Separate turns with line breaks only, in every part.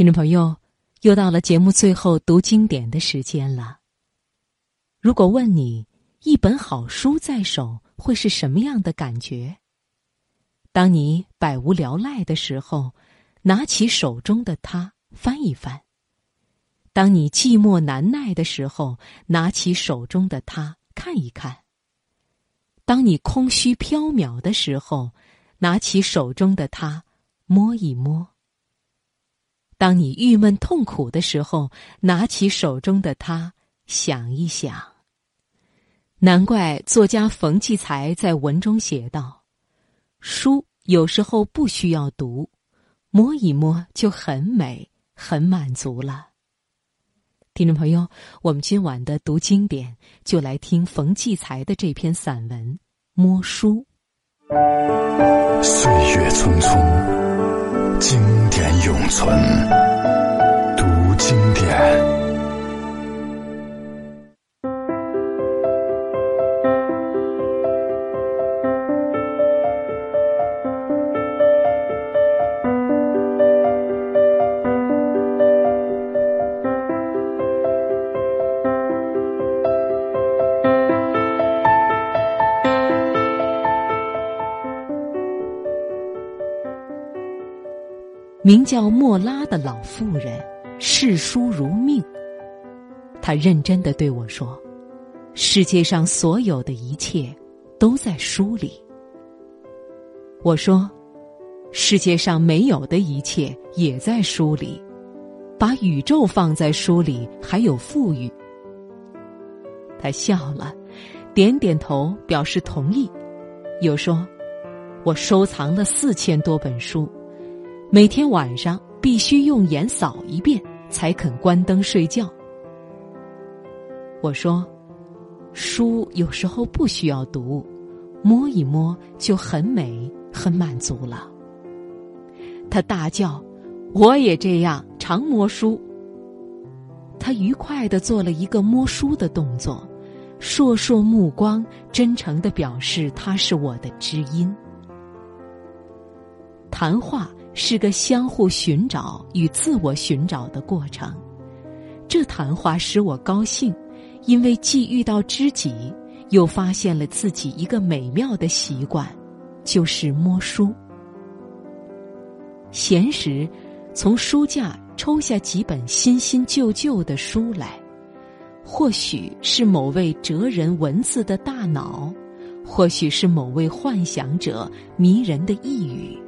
听众朋友，又到了节目最后读经典的时间了。如果问你，一本好书在手会是什么样的感觉？当你百无聊赖的时候，拿起手中的它翻一翻；当你寂寞难耐的时候，拿起手中的它看一看；当你空虚缥缈的时候，拿起手中的它摸一摸；当你郁闷痛苦的时候，拿起手中的它想一想。难怪作家冯骥才在文中写道：“书有时候不需要读，摸一摸就很美，很满足了。”听众朋友，我们今晚的读经典就来听冯骥才的这篇散文《摸书》。
岁月匆匆，永存，
名叫莫拉的老妇人视书如命。她认真的对我说：“世界上所有的一切都在书里。”我说：“世界上没有的一切也在书里，把宇宙放在书里还有富裕。”他笑了，点点头表示同意，又说：“我收藏了四千多本书。”每天晚上必须用眼扫一遍，才肯关灯睡觉。我说：“书有时候不需要读，摸一摸就很美，很满足了。”他大叫：“我也这样，常摸书。”他愉快的做了一个摸书的动作，烁烁目光，真诚的表示他是我的知音。谈话。是个相互寻找与自我寻找的过程。这谈话使我高兴，因为既遇到知己，又发现了自己一个美妙的习惯，就是摸书。闲时，从书架抽下几本新新旧旧的书来，或许是某位哲人文字的大脑，或许是某位幻想者迷人的呓语。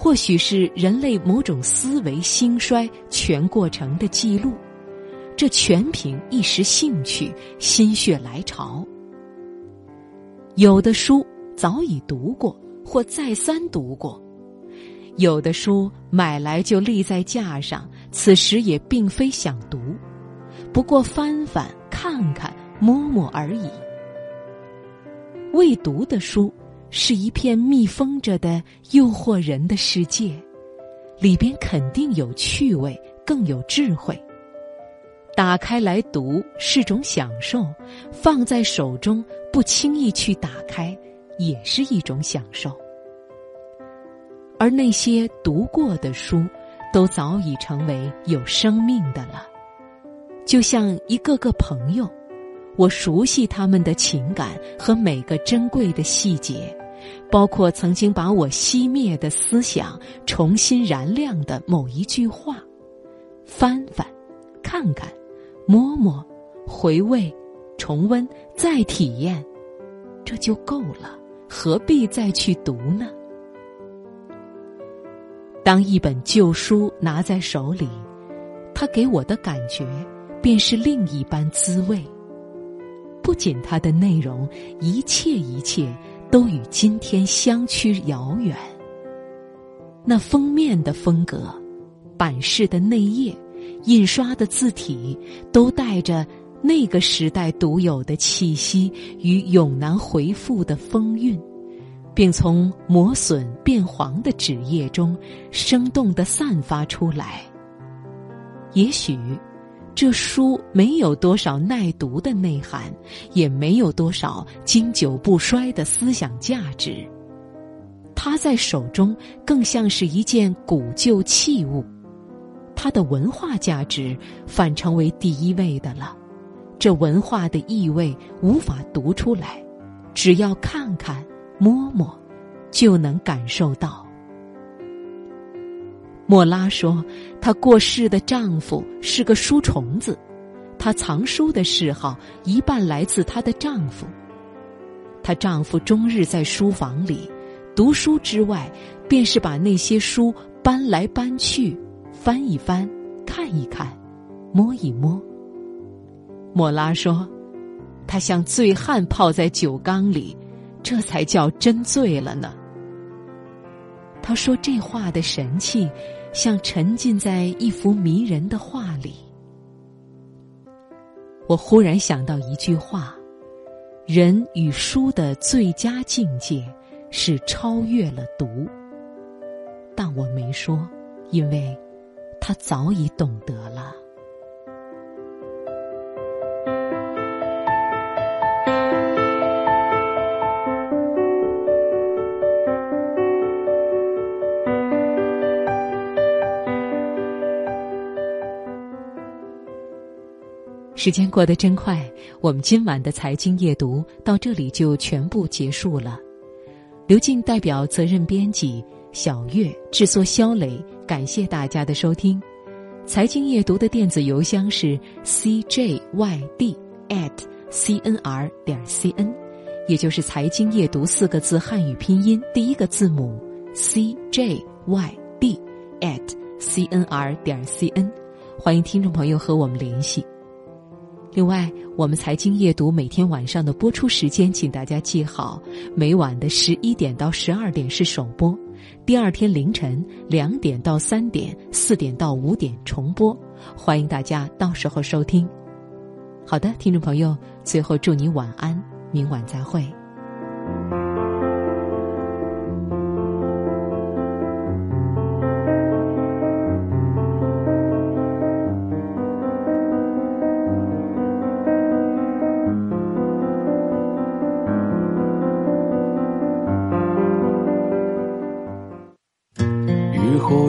或许是人类某种思维兴衰全过程的记录，这全凭一时兴趣、心血来潮。有的书早已读过或再三读过，有的书买来就立在架上，此时也并非想读，不过翻翻、看看、摸摸而已。未读的书。是一片密封着的诱惑人的世界，里边肯定有趣味，更有智慧。打开来读是种享受，放在手中不轻易去打开，也是一种享受。而那些读过的书，都早已成为有生命的了，就像一个个朋友。我熟悉他们的情感和每个珍贵的细节，包括曾经把我熄灭的思想重新燃亮的某一句话。翻翻，看看，摸摸，回味，重温，再体验，这就够了，何必再去读呢？当一本旧书拿在手里，它给我的感觉便是另一般滋味。不仅它的内容，一切一切都与今天相去遥远。那封面的风格，版式的内页，印刷的字体，都带着那个时代独有的气息与永难回复的风韵，并从磨损变黄的纸页中生动的散发出来。也许。这书没有多少耐读的内涵，也没有多少经久不衰的思想价值。它在手中更像是一件古旧器物，它的文化价值反成为第一位的了。这文化的意味无法读出来，只要看看、摸摸，就能感受到。莫拉说：“她过世的丈夫是个书虫子，她藏书的嗜好一半来自她的丈夫。她丈夫终日在书房里读书之外，便是把那些书搬来搬去，翻一翻，看一看，摸一摸。”莫拉说：“他像醉汉泡在酒缸里，这才叫真醉了呢。”他说这话的神气，像沉浸在一幅迷人的画里。我忽然想到一句话：“人与书的最佳境界是超越了读。”但我没说，因为他早已懂得了。时间过得真快，我们今晚的财经夜读到这里就全部结束了。刘静代表责任编辑小月制作肖磊，感谢大家的收听。财经夜读的电子邮箱是 cjyd at cnr 点 cn，也就是财经夜读四个字汉语拼音第一个字母 cjyd at cnr 点 cn，欢迎听众朋友和我们联系。另外，我们财经夜读每天晚上的播出时间，请大家记好：每晚的十一点到十二点是首播，第二天凌晨两点到三点、四点到五点重播。欢迎大家到时候收听。好的，听众朋友，最后祝你晚安，明晚再会。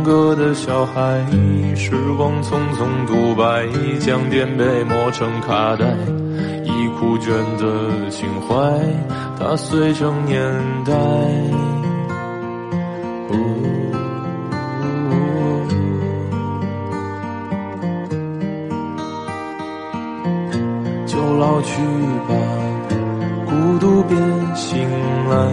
听歌的小孩，时光匆匆独白，将颠沛磨成卡带，已枯卷的情怀，它碎成年代。就老去吧，孤独别醒来，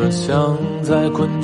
着，想在困。